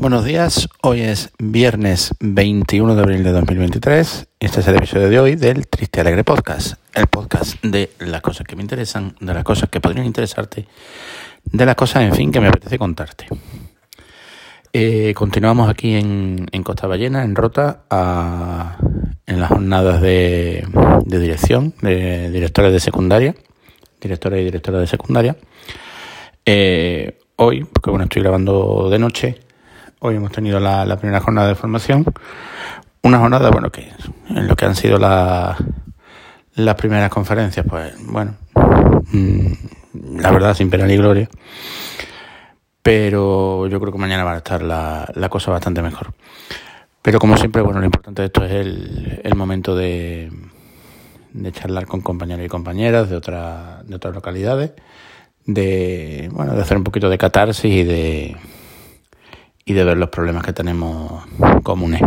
Buenos días, hoy es viernes 21 de abril de 2023 y este es el episodio de hoy del Triste Alegre Podcast, el podcast de las cosas que me interesan, de las cosas que podrían interesarte, de las cosas, en fin, que me apetece contarte. Eh, continuamos aquí en, Costa Ballena, en Rota, en las jornadas de, dirección, de directores de secundaria, directores y directoras de secundaria. Eh, hoy, porque bueno, estoy grabando de noche, Hoy hemos tenido la, primera jornada de formación. Una jornada, bueno, que en lo que han sido las primeras conferencias, pues bueno, mm, la verdad, sin pena ni gloria. Pero yo creo que mañana va a estar la, cosa bastante mejor. Pero como siempre, bueno, lo importante de esto es el, momento de, de charlar con compañeros y compañeras de, otra, de otras localidades, de, bueno, de hacer un poquito de catarsis y de y de ver los problemas que tenemos comunes.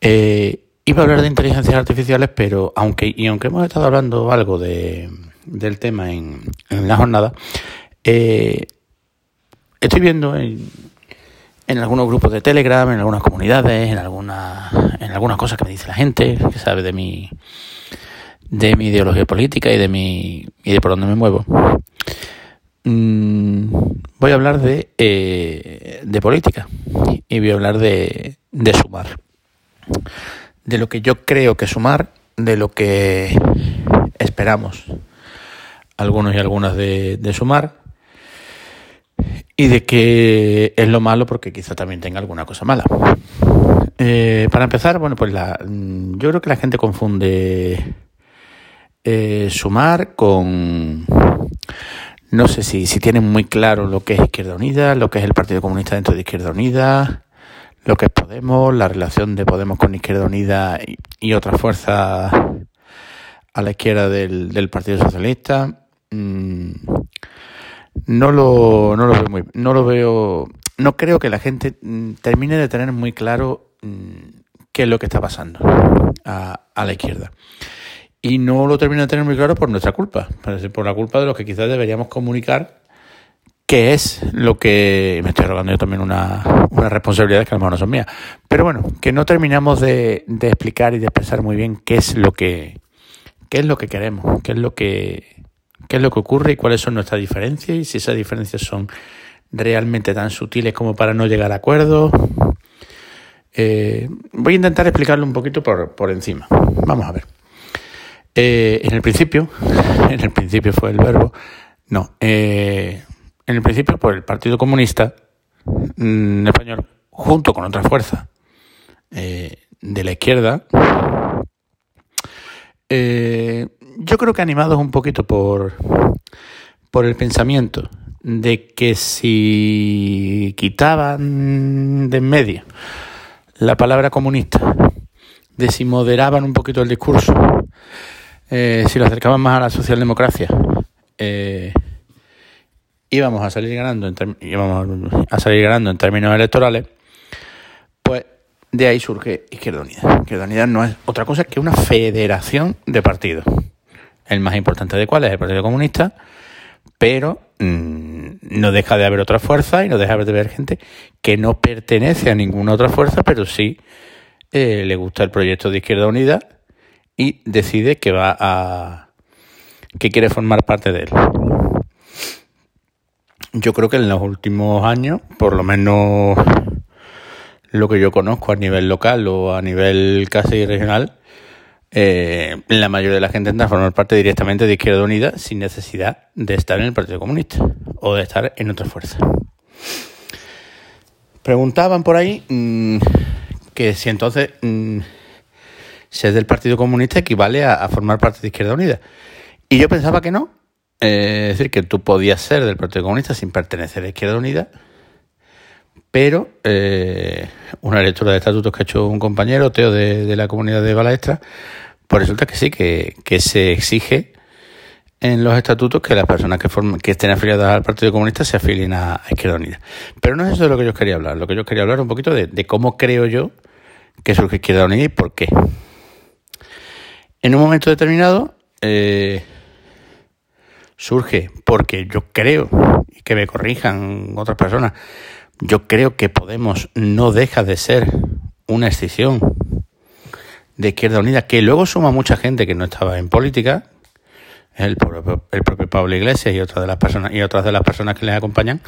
Eh, iba a hablar de inteligencias artificiales, pero aunque, y aunque hemos estado hablando algo de, del tema en, la jornada, eh, estoy viendo en, en algunos grupos de Telegram, en algunas comunidades, en algunas, en algunas cosas que me dice la gente, que sabe de mi, de mi ideología política y de mi, y de por dónde me muevo. Mm, voy a hablar de, eh, de política y voy a hablar de, de sumar. De lo que yo creo que sumar, de lo que esperamos algunos y algunas de, sumar y de que es lo malo porque quizá también tenga alguna cosa mala. Eh, para empezar, bueno, pues la, yo creo que la gente confunde eh, sumar con no sé si, si tienen muy claro lo que es Izquierda Unida, lo que es el Partido Comunista dentro de Izquierda Unida, lo que es Podemos, la relación de Podemos con Izquierda Unida y, otras fuerzas a la izquierda del, Partido Socialista. Mm, no lo, no lo veo muy, no lo veo, no creo que la gente mm, termine de tener muy claro mm, qué es lo que está pasando a, a la izquierda y no lo termino de tener muy claro por nuestra culpa, por la culpa de los que quizás deberíamos comunicar qué es lo que me estoy rogando yo también una, una responsabilidad que a lo mejor no son mías. Pero bueno, que no terminamos de, de, explicar y de expresar muy bien qué es lo que qué es lo que queremos, qué es lo que qué es lo que ocurre y cuáles son nuestras diferencias y si esas diferencias son realmente tan sutiles como para no llegar a acuerdos. Eh, voy a intentar explicarlo un poquito por, por encima. Vamos a ver. Eh, en el principio, en el principio fue el verbo, no, eh, en el principio por el Partido Comunista mm, español, junto con otra fuerza eh, de la izquierda, yo creo que animados un poquito por, por el pensamiento de que si quitaban de en medio la palabra comunista, de si moderaban un poquito el discurso, eh, si lo acercaban más a la socialdemocracia, eh, íbamos a salir ganando en íbamos a salir ganando en términos electorales, pues de ahí surge Izquierda Unida. Izquierda Unida no es otra cosa que una federación de partidos. El más importante de cuál es el Partido Comunista, pero mm, no deja de haber otra fuerza y no deja de haber gente que no pertenece a ninguna otra fuerza, pero sí eh, le gusta el proyecto de Izquierda Unida y decide que va a que quiere formar parte de él. Yo creo que en los últimos años, por lo menos lo que yo conozco a nivel local o a nivel casi regional, eh, la mayoría de la gente entra a formar parte directamente de Izquierda Unida sin necesidad de estar en el Partido Comunista o de estar en otra fuerza. Preguntaban por ahí mm, que si entonces mm, ser del Partido Comunista equivale a, formar parte de Izquierda Unida. Y yo pensaba que no. Eh, es decir, que tú podías ser del Partido Comunista sin pertenecer a Izquierda Unida, pero eh, una lectura de estatutos que ha hecho un compañero, Teo, de, la comunidad de Balaestra, pues resulta que sí, que, se exige en los estatutos que las personas que, que estén afiliadas al Partido Comunista se afilien a, Izquierda Unida. Pero no es eso de lo que yo quería hablar. Lo que yo quería hablar un poquito de, de cómo creo yo que surge Izquierda Unida y por qué. En un momento determinado eh, surge, porque yo creo, y que me corrijan otras personas, Yo creo que Podemos no deja de ser una escisión de Izquierda Unida, que luego suma mucha gente que no estaba en política, el propio, Pablo Iglesias y otras de las personas y otras de las personas que les acompañan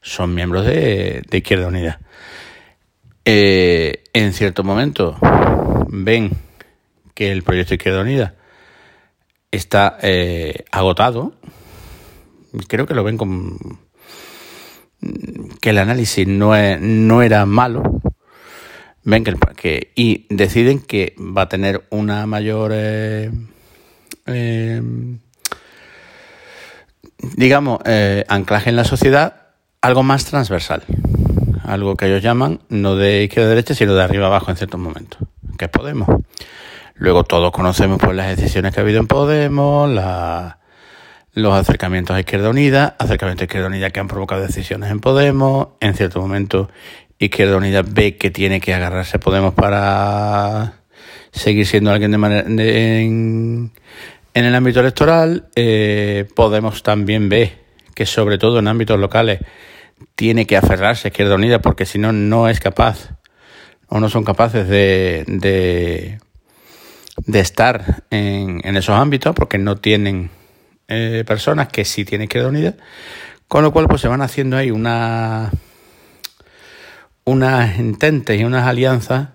son miembros de, Izquierda Unida. Eh, en cierto momento ven que el proyecto Izquierda Unida está eh, agotado. Creo que lo ven con que el análisis no, no era malo. Ven que, y deciden que va a tener una mayor eh, digamos, eh, anclaje en la sociedad, algo más transversal. Algo que ellos llaman no de izquierda a derecha, sino de arriba abajo en ciertos momentos, que es Podemos. Luego todos conocemos pues las decisiones que ha habido en Podemos, los acercamientos a Izquierda Unida, acercamientos a Izquierda Unida que han provocado decisiones en Podemos. En cierto momento Izquierda Unida ve que tiene que agarrarse a Podemos para seguir siendo alguien de manera en, en el ámbito electoral eh, podemos también ver que sobre todo en ámbitos locales tiene que aferrarse a Izquierda Unida porque si no, no es capaz o no son capaces de, de, estar en, esos ámbitos porque no tienen eh, personas que sí tienen Izquierda Unida. Con lo cual pues se van haciendo ahí una, unas intentes y unas alianzas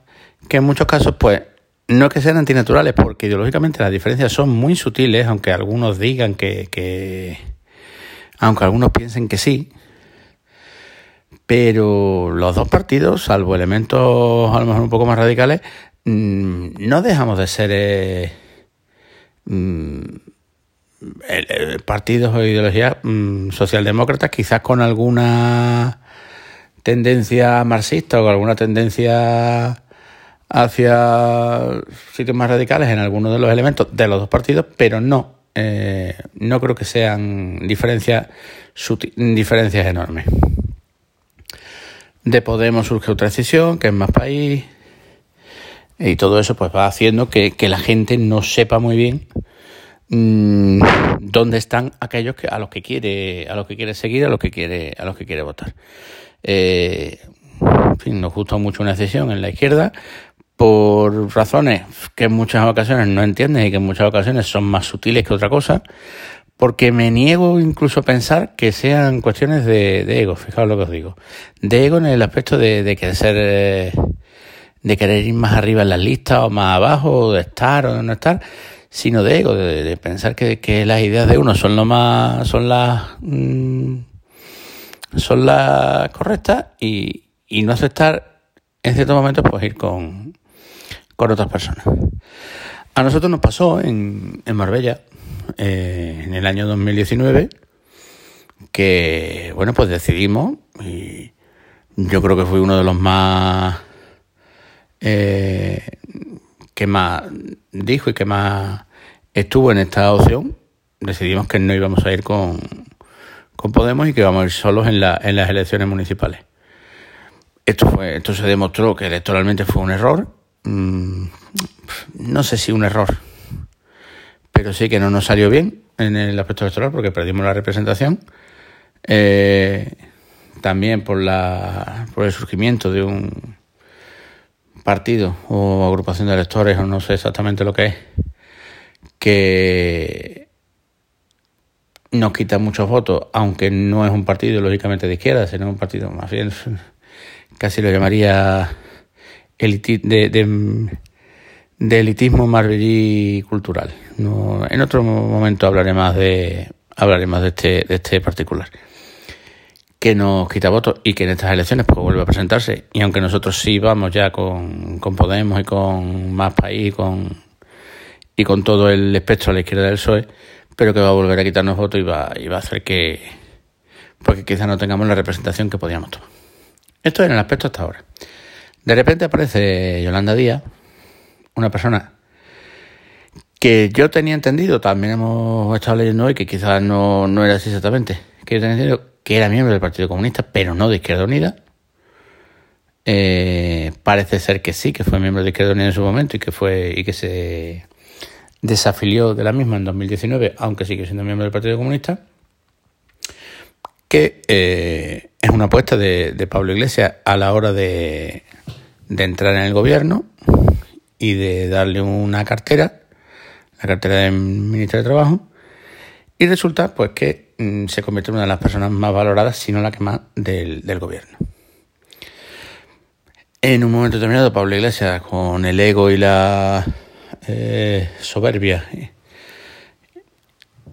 que en muchos casos pues no es que sean antinaturales, porque ideológicamente las diferencias son muy sutiles, aunque algunos digan que, aunque algunos piensen que sí, pero los dos partidos, salvo elementos a lo mejor un poco más radicales, no dejamos de ser eh, mm, partidos o ideologías mm, socialdemócratas, quizás con alguna tendencia marxista o alguna tendencia hacia sitios más radicales en algunos de los elementos de los dos partidos, pero no, eh, no creo que sean diferencias, diferencias enormes. De Podemos surge otra decisión, que es más país, y todo eso pues va haciendo que, la gente no sepa muy bien mm, dónde están aquellos que, a los que quiere, a los que quiere seguir, a los que quiere, a los que quiere votar. Eh, en fin, nos gusta mucho una decisión en la izquierda, por razones que en muchas ocasiones no entiendes y que en muchas ocasiones son más sutiles que otra cosa, porque me niego incluso a pensar que sean cuestiones de, ego, fijaos lo que os digo, de ego en el aspecto de, querer ser, eh, de querer ir más arriba en las listas o más abajo, o de estar o de no estar, sino de ego, de, pensar que, las ideas de uno son lo más, son las, mm, son las correctas y, y no aceptar en ciertos momentos pues ir con, con otras personas. A nosotros nos pasó en, en Marbella, eh, en el año 2019, que, bueno, pues decidimos, y yo creo que fui uno de los más, eh, que más dijo y que más estuvo en esta opción, decidimos que no íbamos a ir con, con Podemos y que íbamos a ir solos en, la, en las elecciones municipales. Esto, fue, esto se demostró que electoralmente fue un error Mm, no sé si un error, pero sí que no nos salió bien en el aspecto electoral porque perdimos la representación. Eh, también por, la, por el surgimiento de un partido o agrupación de electores, o no sé exactamente lo que es, que nos quita muchos votos, aunque no es un partido lógicamente de izquierda, sino un partido más bien, casi lo llamaría de, elitismo marbellí cultural. No, en otro momento hablaré más de hablaré más de este, de este particular que nos quita votos y que en estas elecciones pues vuelve a presentarse y aunque nosotros sí vamos ya con, con Podemos y con Más País y con, y con todo el espectro a la izquierda del PSOE pero que va a volver a quitarnos votos y va, y va a hacer que porque quizás no tengamos la representación que podíamos tomar. Esto es en el aspecto hasta ahora. De repente aparece Yolanda Díaz, una persona que yo tenía entendido, también hemos estado leyendo hoy, que quizás no, era así exactamente, que yo tenía entendido que era miembro del Partido Comunista, pero no de Izquierda Unida. Eh, parece ser que sí, que fue miembro de Izquierda Unida en su momento y que fue y que se desafilió de la misma en 2019, aunque sigue siendo miembro del Partido Comunista que eh, es una apuesta de, Pablo Iglesias a la hora de, de entrar en el gobierno y de darle una cartera, la cartera del ministro de Trabajo, y resulta pues que mm, se convierte en una de las personas más valoradas, si no la que más, del, del gobierno. En un momento determinado, Pablo Iglesias, con el ego y la eh, soberbia,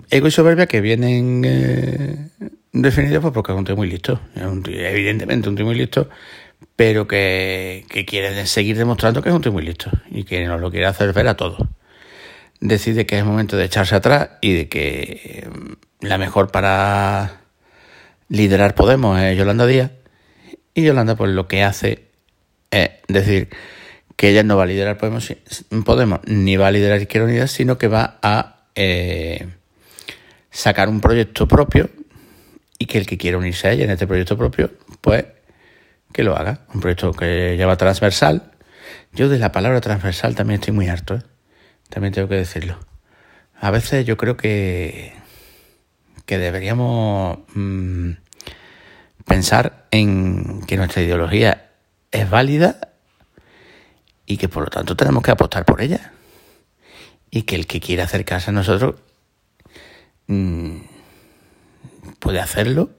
ego y soberbia que vienen eh, definidos pues, porque es un tío muy listo, evidentemente un tío muy listo, pero que, que quiere seguir demostrando que es un tío muy listo y que nos lo quiere hacer ver a todos decide que es momento de echarse atrás y de que mm, la mejor para liderar Podemos es Yolanda Díaz. Y Yolanda pues lo que hace es decir que ella no va a liderar Podemos, Podemos ni va a liderar Izquierda Unida, sino que va a eh, sacar un proyecto propio y que el que quiera unirse a ella en este proyecto propio, pues que lo haga. Un proyecto que lleva transversal. Yo de la palabra transversal también estoy muy harto. ¿eh? También tengo que decirlo. A veces yo creo que, que deberíamos mm, pensar en que nuestra ideología es válida y que por lo tanto tenemos que apostar por ella. Y que el que quiera acercarse a nosotros mm, puede hacerlo,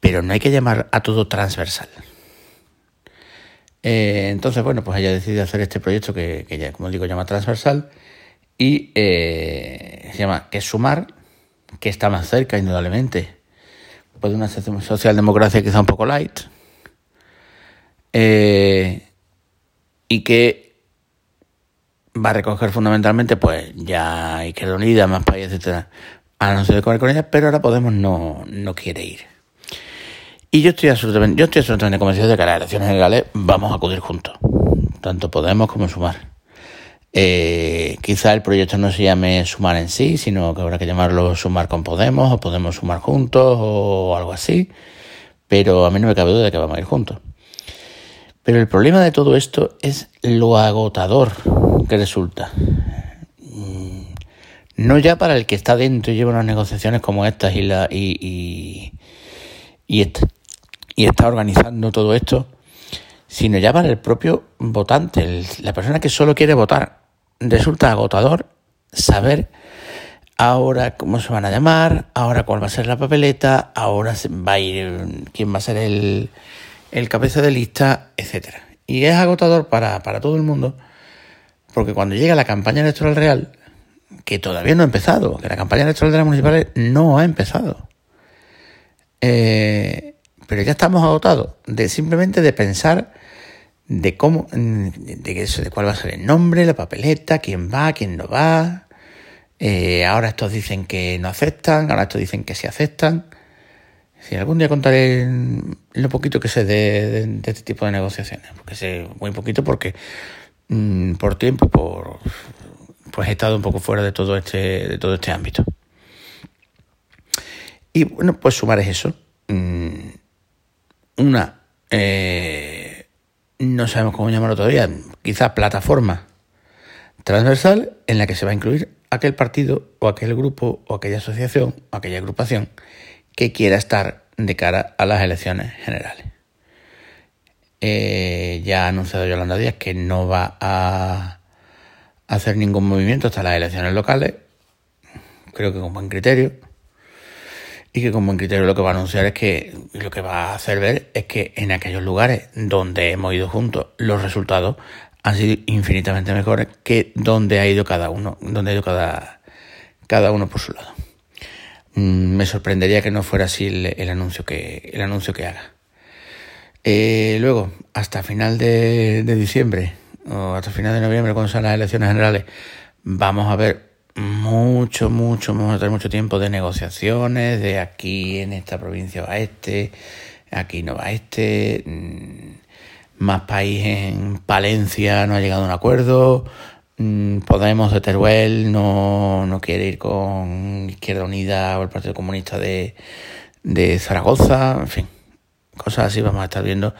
pero no hay que llamar a todo transversal. Eh, entonces, bueno, pues ella decidido hacer este proyecto que, ya, como digo, llama transversal y eh, se llama que sumar, que está más cerca, indudablemente, pues de una socialdemocracia quizá un poco light, eh, y que va a recoger fundamentalmente, pues ya Izquierda Unida, más países, etcétera, a no ser de con ella, pero ahora Podemos no, no quiere ir. Y yo estoy absolutamente, yo estoy absolutamente convencido de que las elecciones generales vamos a acudir juntos, tanto Podemos como Sumar. Eh, quizá el proyecto no se llame Sumar en sí, sino que habrá que llamarlo Sumar con Podemos o Podemos Sumar juntos o algo así, pero a mí no me cabe duda de que vamos a ir juntos. Pero el problema de todo esto es lo agotador que resulta. Mm, no ya para el que está dentro y lleva unas negociaciones como estas y, la, y, y, y, y está organizando todo esto, sino ya para el propio votante, la persona que solo quiere votar. Resulta agotador saber ahora cómo se van a llamar, ahora cuál va a ser la papeleta, ahora va a ir quién va a ser el, el cabeza de lista, etcétera. Y es agotador para, para todo el mundo, porque cuando llega la campaña electoral real, que todavía no ha empezado, que la campaña electoral de las municipales no ha empezado. Eh, pero ya estamos agotados de simplemente de pensar de cómo, de, eso, de cuál va a ser el nombre, la papeleta, quién va, quién no va. Eh, ahora estos dicen que no aceptan, ahora estos dicen que sí aceptan. Si algún día contaré lo poquito que sé de, este tipo de negociaciones, porque sé muy poquito porque mm, por tiempo, por pues he estado un poco fuera de todo este, de todo este ámbito. Y bueno, pues sumar es eso. Mm, una, eh, no sabemos cómo llamarlo todavía, quizá plataforma transversal en la que se va a incluir aquel partido o aquel grupo o aquella asociación o aquella agrupación que quiera estar de cara a las elecciones generales. Eh, ya ha anunciado Yolanda Díaz que no va a hacer ningún movimiento hasta las elecciones locales, creo que con buen criterio y que como en criterio lo que va a anunciar es que lo que va a hacer ver es que en aquellos lugares donde hemos ido juntos los resultados han sido infinitamente mejores que donde ha ido cada uno, donde ha ido cada, cada uno por su lado. Mm, me sorprendería que no fuera así el, anuncio que el anuncio que haga. Eh, luego, hasta final de, de diciembre o hasta final de noviembre, cuando sean las elecciones generales, vamos a ver mucho, mucho, tener mucho tiempo de negociaciones, de aquí en esta provincia va este, aquí no va este, mm, más país en Palencia no ha llegado a un acuerdo, mm, Podemos de Teruel no, no quiere ir con Izquierda Unida o el Partido Comunista de, de Zaragoza, en fin, cosas así vamos a estar viendo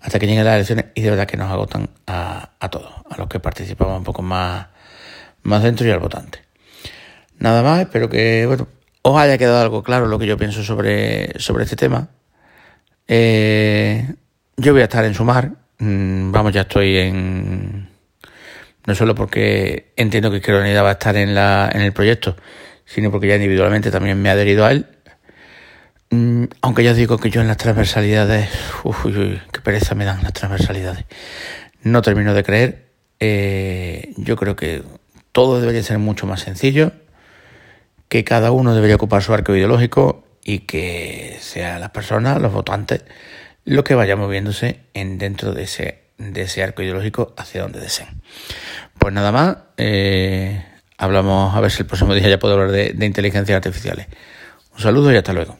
hasta que lleguen las elecciones y de verdad que nos agotan a, a todos, a los que participamos un poco más, más dentro y al votante. Nada más, espero que, bueno, os haya quedado algo claro lo que yo pienso sobre, sobre este tema. Eh, yo voy a estar en Sumar. Mm, vamos, ya estoy en. No solo porque entiendo que Unida va a estar en, la, en el proyecto, sino porque ya individualmente también me he adherido a él. Mm, aunque ya os digo que yo en las transversalidades. Uy, uy, qué pereza me dan las transversalidades. No termino de creer. Eh, yo creo que todo debería ser mucho más sencillo que cada uno debería ocupar su arco ideológico y que sean las personas, los votantes, los que vayan moviéndose en dentro de ese, de ese arco ideológico hacia donde deseen. Pues nada más, eh, hablamos a ver si el próximo día ya puedo hablar de, de inteligencias artificiales. Un saludo y hasta luego.